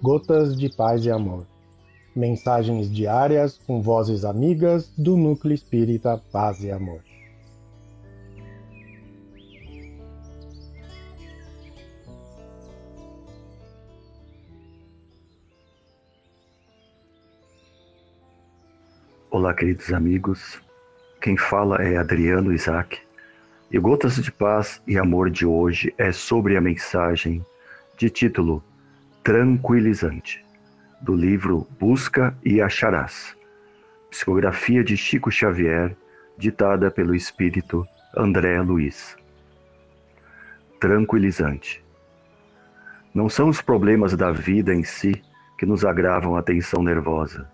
Gotas de Paz e Amor. Mensagens diárias com vozes amigas do Núcleo Espírita Paz e Amor. Olá, queridos amigos. Quem fala é Adriano Isaac. E Gotas de Paz e Amor de hoje é sobre a mensagem de título Tranquilizante, do livro Busca e Acharás, psicografia de Chico Xavier, ditada pelo espírito André Luiz. Tranquilizante. Não são os problemas da vida em si que nos agravam a tensão nervosa.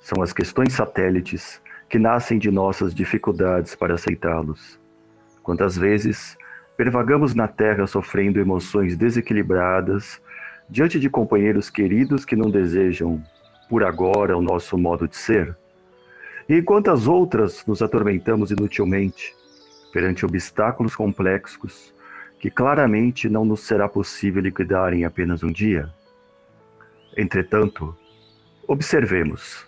São as questões satélites que nascem de nossas dificuldades para aceitá-los. Quantas vezes pervagamos na terra sofrendo emoções desequilibradas diante de companheiros queridos que não desejam, por agora, o nosso modo de ser? E quantas outras nos atormentamos inutilmente perante obstáculos complexos que claramente não nos será possível liquidar em apenas um dia? Entretanto, observemos.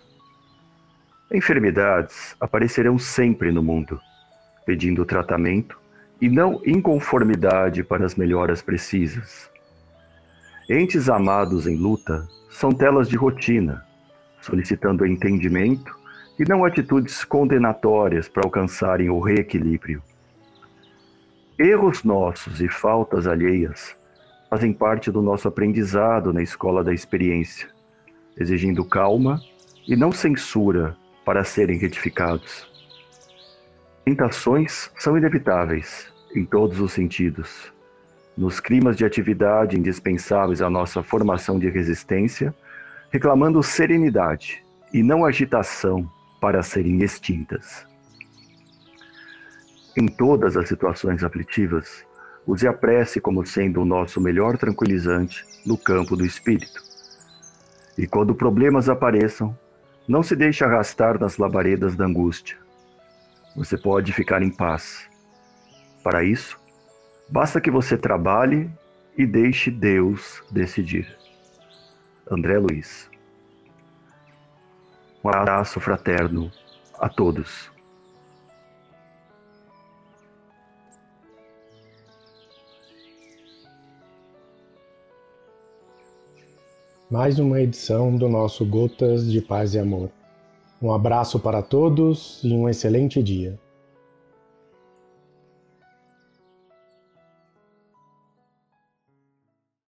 Enfermidades aparecerão sempre no mundo, pedindo tratamento e não inconformidade para as melhoras precisas. Entes amados em luta são telas de rotina, solicitando entendimento e não atitudes condenatórias para alcançarem o reequilíbrio. Erros nossos e faltas alheias fazem parte do nosso aprendizado na escola da experiência, exigindo calma e não censura para serem retificados. Tentações são inevitáveis em todos os sentidos nos climas de atividade indispensáveis à nossa formação de resistência, reclamando serenidade e não agitação para serem extintas. Em todas as situações aflitivas, use a prece como sendo o nosso melhor tranquilizante no campo do espírito. E quando problemas apareçam, não se deixe arrastar nas labaredas da angústia. Você pode ficar em paz. Para isso, Basta que você trabalhe e deixe Deus decidir. André Luiz. Um abraço fraterno a todos. Mais uma edição do nosso Gotas de Paz e Amor. Um abraço para todos e um excelente dia.